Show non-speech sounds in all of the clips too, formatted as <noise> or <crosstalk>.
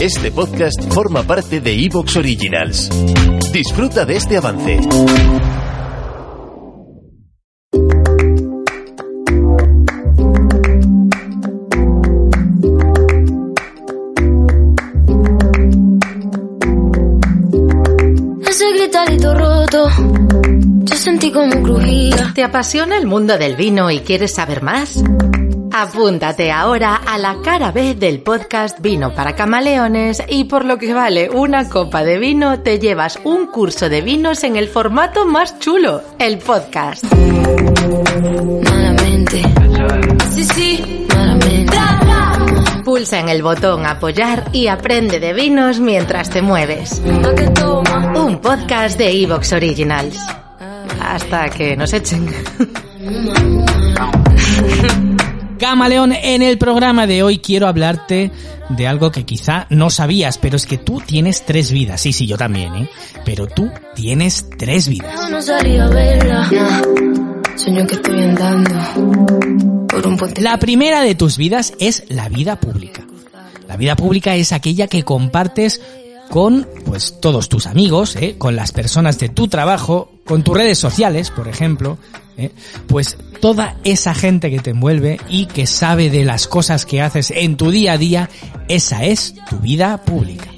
Este podcast forma parte de Evox Originals. Disfruta de este avance. Ese gritarito roto, yo sentí como crujía. ¿Te apasiona el mundo del vino y quieres saber más? Apúntate ahora a la cara B del podcast Vino para Camaleones y por lo que vale una copa de vino te llevas un curso de vinos en el formato más chulo, el podcast. Malamente. Sí, sí, malamente. Pulsa en el botón apoyar y aprende de vinos mientras te mueves. Un podcast de Evox Originals. Hasta que nos echen. Camaleón, en el programa de hoy quiero hablarte de algo que quizá no sabías, pero es que tú tienes tres vidas. Sí, sí, yo también, ¿eh? Pero tú tienes tres vidas. No salí a verla. Nah. Sueño que estoy andando por un puente. La primera de tus vidas es la vida pública. La vida pública es aquella que compartes con pues todos tus amigos, ¿eh? con las personas de tu trabajo, con tus redes sociales, por ejemplo, ¿eh? pues toda esa gente que te envuelve y que sabe de las cosas que haces en tu día a día, esa es tu vida pública.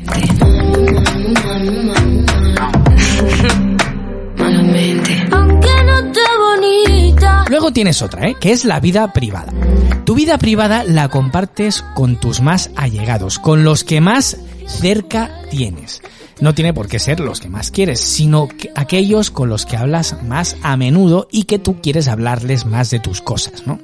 Luego tienes otra, ¿eh? que es la vida privada. Tu vida privada la compartes con tus más allegados, con los que más cerca tienes. No tiene por qué ser los que más quieres, sino que aquellos con los que hablas más a menudo y que tú quieres hablarles más de tus cosas, ¿no?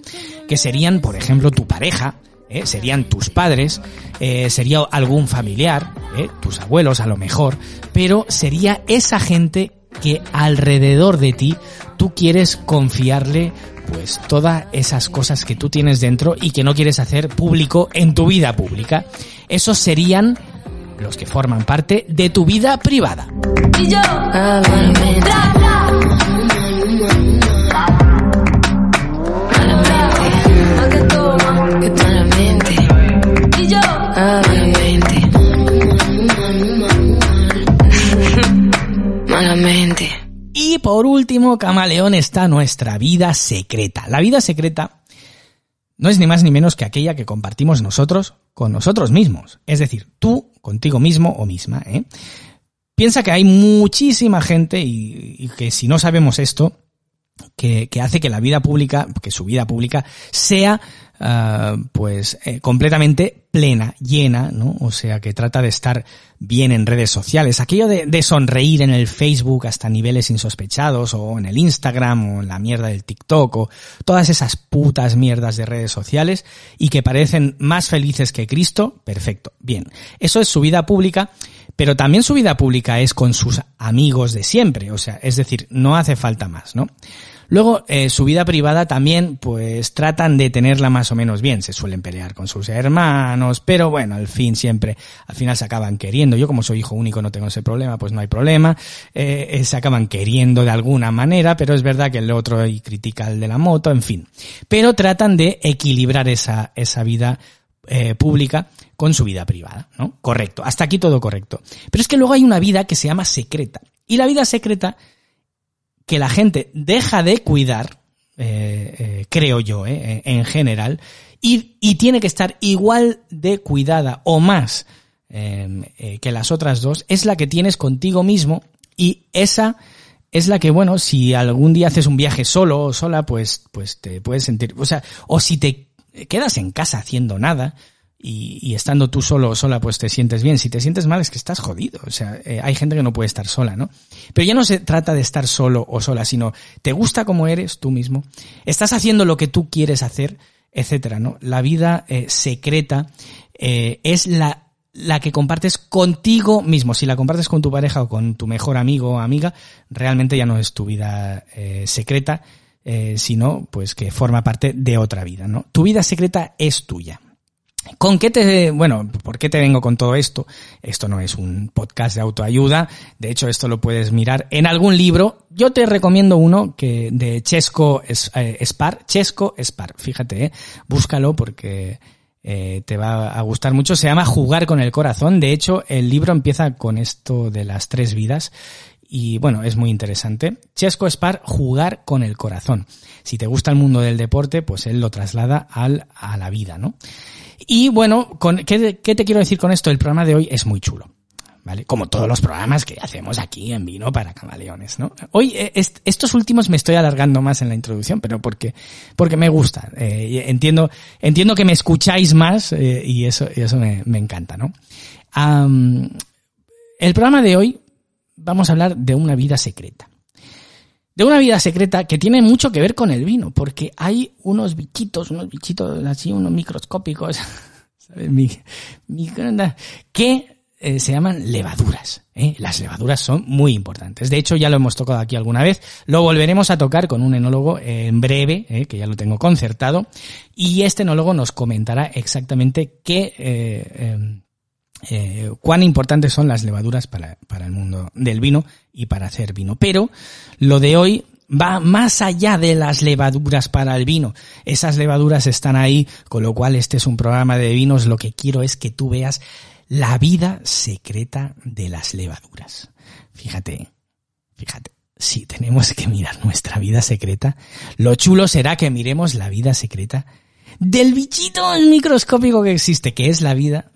Que serían, por ejemplo, tu pareja, ¿eh? serían tus padres, eh, sería algún familiar, ¿eh? tus abuelos a lo mejor, pero sería esa gente que alrededor de ti tú quieres confiarle pues todas esas cosas que tú tienes dentro y que no quieres hacer público en tu vida pública. Esos serían los que forman parte de tu vida privada. Y yo. Ah, yo. Ah. Y por último, camaleón, está nuestra vida secreta. La vida secreta no es ni más ni menos que aquella que compartimos nosotros con nosotros mismos. Es decir, tú contigo mismo o misma. ¿eh? Piensa que hay muchísima gente y, y que si no sabemos esto, que, que, hace que la vida pública, que su vida pública sea uh, pues eh, completamente plena, llena, ¿no? O sea, que trata de estar bien en redes sociales. Aquello de, de, sonreír en el Facebook hasta niveles insospechados, o en el Instagram, o en la mierda del TikTok, o todas esas putas mierdas de redes sociales, y que parecen más felices que Cristo, perfecto, bien. Eso es su vida pública, pero también su vida pública es con sus amigos de siempre, o sea, es decir, no hace falta más, ¿no? Luego, eh, su vida privada también, pues tratan de tenerla más o menos bien. Se suelen pelear con sus hermanos, pero bueno, al fin siempre, al final se acaban queriendo. Yo como soy hijo único no tengo ese problema, pues no hay problema. Eh, eh, se acaban queriendo de alguna manera, pero es verdad que el otro y critica al de la moto, en fin. Pero tratan de equilibrar esa, esa vida eh, pública con su vida privada, ¿no? Correcto. Hasta aquí todo correcto. Pero es que luego hay una vida que se llama secreta. Y la vida secreta que la gente deja de cuidar, eh, eh, creo yo, eh, en general, y, y, tiene que estar igual de cuidada o más que las otras dos, es la que tienes contigo mismo y esa es la que, bueno, si algún día haces un viaje solo o sola, pues, pues te puedes sentir, o sea, o si te quedas en casa haciendo nada, y, y, estando tú solo o sola, pues te sientes bien. Si te sientes mal es que estás jodido. O sea, eh, hay gente que no puede estar sola, ¿no? Pero ya no se trata de estar solo o sola, sino te gusta como eres tú mismo, estás haciendo lo que tú quieres hacer, etcétera, ¿no? La vida eh, secreta eh, es la la que compartes contigo mismo. Si la compartes con tu pareja o con tu mejor amigo o amiga, realmente ya no es tu vida eh, secreta, eh, sino pues que forma parte de otra vida, ¿no? Tu vida secreta es tuya. ¿Con qué te, bueno, por qué te vengo con todo esto? Esto no es un podcast de autoayuda. De hecho, esto lo puedes mirar en algún libro. Yo te recomiendo uno que de Chesco eh, Spar, Chesco Spar. Fíjate, eh, búscalo porque eh, te va a gustar mucho. Se llama Jugar con el corazón. De hecho, el libro empieza con esto de las tres vidas. Y bueno, es muy interesante. Chesco Spar, Jugar con el corazón. Si te gusta el mundo del deporte, pues él lo traslada al, a la vida, ¿no? Y bueno, con, ¿qué, ¿qué te quiero decir con esto? El programa de hoy es muy chulo. ¿Vale? Como todos los programas que hacemos aquí en Vino para Camaleones, ¿no? Hoy, eh, estos últimos me estoy alargando más en la introducción, pero porque, porque me gusta. Eh, entiendo, entiendo que me escucháis más eh, y eso, y eso me, me encanta, ¿no? el programa de hoy vamos a hablar de una vida secreta. De una vida secreta que tiene mucho que ver con el vino, porque hay unos bichitos, unos bichitos así, unos microscópicos, <laughs> ¿sabes? Mi, mi, que eh, se llaman levaduras. ¿eh? Las levaduras son muy importantes. De hecho, ya lo hemos tocado aquí alguna vez. Lo volveremos a tocar con un enólogo en breve, ¿eh? que ya lo tengo concertado. Y este enólogo nos comentará exactamente qué, em, cuán importantes son las levaduras para, para el mundo del vino y para hacer vino. Pero lo de hoy va más allá de las levaduras para el vino. Esas levaduras están ahí, con lo cual este es un programa de vinos. Lo que quiero es que tú veas la vida secreta de las levaduras. Fíjate, fíjate, si tenemos que mirar nuestra vida secreta, lo chulo será que miremos la vida secreta del bichito microscópico que existe, que es la vida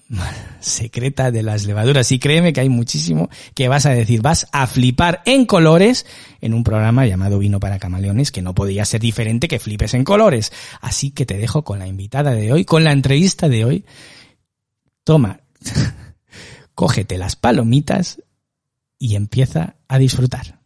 secreta de las levaduras. Y créeme que hay muchísimo que vas a decir, vas a flipar en colores en un programa llamado Vino para Camaleones, que no podía ser diferente que flipes en colores. Así que te dejo con la invitada de hoy, con la entrevista de hoy. Toma, <laughs> cógete las palomitas y empieza a disfrutar.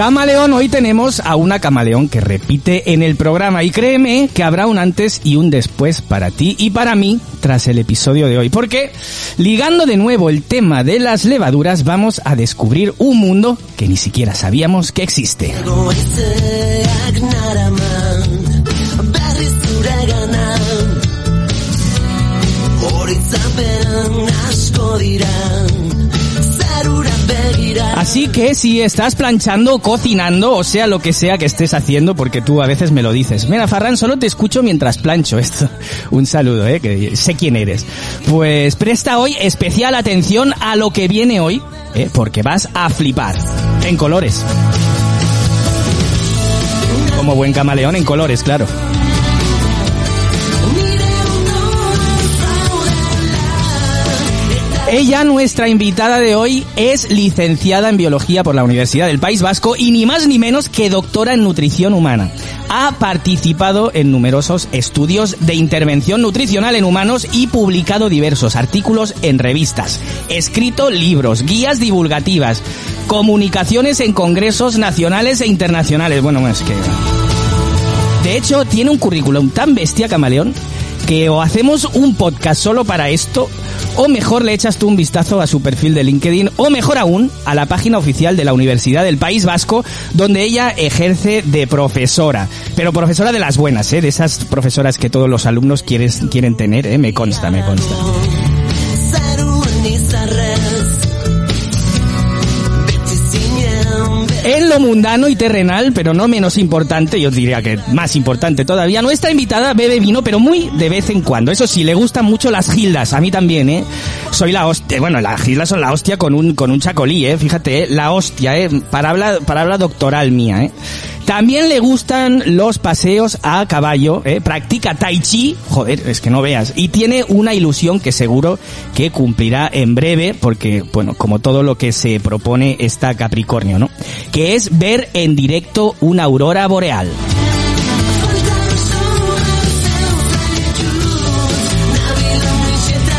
Camaleón, hoy tenemos a una camaleón que repite en el programa y créeme que habrá un antes y un después para ti y para mí tras el episodio de hoy. Porque ligando de nuevo el tema de las levaduras vamos a descubrir un mundo que ni siquiera sabíamos que existe. Así que si estás planchando, cocinando, o sea lo que sea que estés haciendo, porque tú a veces me lo dices. Mira, Farran, solo te escucho mientras plancho esto. <laughs> Un saludo, eh, que sé quién eres. Pues presta hoy especial atención a lo que viene hoy, eh, porque vas a flipar. En colores. Como buen camaleón en colores, claro. Ella, nuestra invitada de hoy, es licenciada en biología por la Universidad del País Vasco y ni más ni menos que doctora en nutrición humana. Ha participado en numerosos estudios de intervención nutricional en humanos y publicado diversos artículos en revistas, escrito libros, guías divulgativas, comunicaciones en congresos nacionales e internacionales. Bueno, es que... De hecho, tiene un currículum tan bestia, camaleón, que o hacemos un podcast solo para esto, o mejor le echas tú un vistazo a su perfil de LinkedIn, o mejor aún, a la página oficial de la Universidad del País Vasco, donde ella ejerce de profesora. Pero profesora de las buenas, ¿eh? de esas profesoras que todos los alumnos quieren, quieren tener, ¿eh? me consta, me consta. En lo mundano y terrenal, pero no menos importante, yo diría que más importante todavía, nuestra invitada bebe vino, pero muy de vez en cuando. Eso sí, le gustan mucho las gildas, a mí también, ¿eh? Soy la hostia, bueno, las gildas son la hostia con un, con un chacolí, ¿eh? Fíjate, ¿eh? la hostia, ¿eh? Para habla doctoral mía, ¿eh? También le gustan los paseos a caballo, ¿eh? practica tai chi, joder, es que no veas, y tiene una ilusión que seguro que cumplirá en breve, porque, bueno, como todo lo que se propone está Capricornio, ¿no? Que es ver en directo una aurora boreal.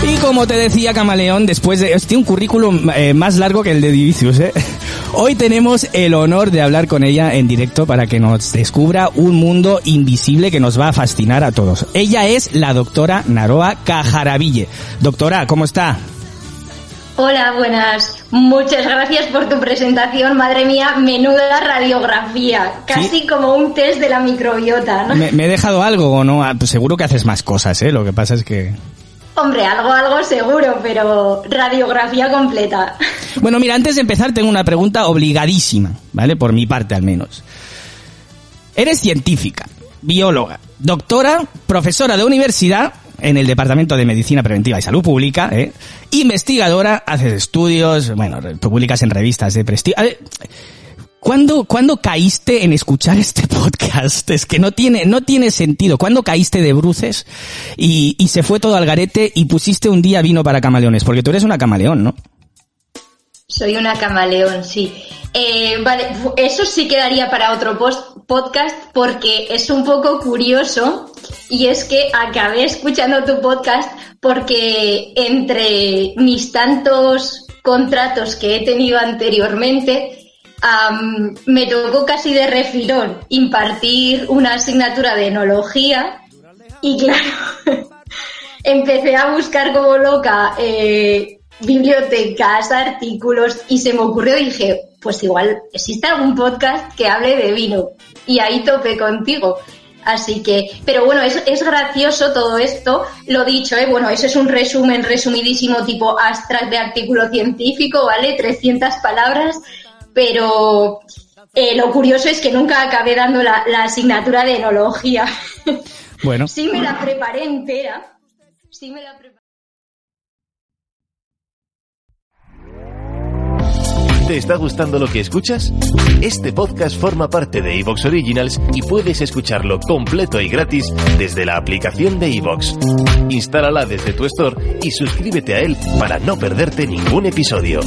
Y como te decía Camaleón, después de... Tiene un currículum eh, más largo que el de Divicius, ¿eh? <laughs> Hoy tenemos el honor de hablar con ella en directo para que nos descubra un mundo invisible que nos va a fascinar a todos. Ella es la doctora Naroa Cajaraville. Doctora, ¿cómo está? Hola, buenas. Muchas gracias por tu presentación. Madre mía, menuda radiografía. Casi como un test de la microbiota, ¿no? ¿Me, me he dejado algo o no? Ah, pues seguro que haces más cosas, ¿eh? Lo que pasa es que... Hombre, algo, algo seguro, pero radiografía completa. Bueno, mira, antes de empezar tengo una pregunta obligadísima, ¿vale? Por mi parte al menos. Eres científica, bióloga, doctora, profesora de universidad en el Departamento de Medicina Preventiva y Salud Pública, ¿eh? investigadora, haces estudios, bueno, publicas en revistas de prestigio. ¿Cuándo, ¿Cuándo caíste en escuchar este podcast? Es que no tiene, no tiene sentido. ¿Cuándo caíste de bruces y, y se fue todo al garete y pusiste un día vino para camaleones? Porque tú eres una camaleón, ¿no? Soy una camaleón, sí. Eh, vale, eso sí quedaría para otro post podcast porque es un poco curioso y es que acabé escuchando tu podcast porque entre mis tantos contratos que he tenido anteriormente, me tocó casi de refilón impartir una asignatura de enología y <laughs> claro, empecé a buscar como loca eh, bibliotecas, artículos y se me ocurrió dije, pues igual existe algún podcast que hable de vino y ahí topé contigo. Así que, pero bueno, es, es gracioso todo esto, lo dicho, ¿eh? bueno, eso es un resumen resumidísimo tipo abstract de artículo científico, ¿vale? 300 palabras, pero eh, lo curioso es que nunca acabé dando la, la asignatura de enología. <laughs> Bueno. sí me la preparé entera, sí me la preparé. ¿Te está gustando lo que escuchas? Este podcast forma parte de Evox Originals y puedes escucharlo completo y gratis desde la aplicación de Evox. Instálala desde tu store y suscríbete a él para no perderte ningún episodio.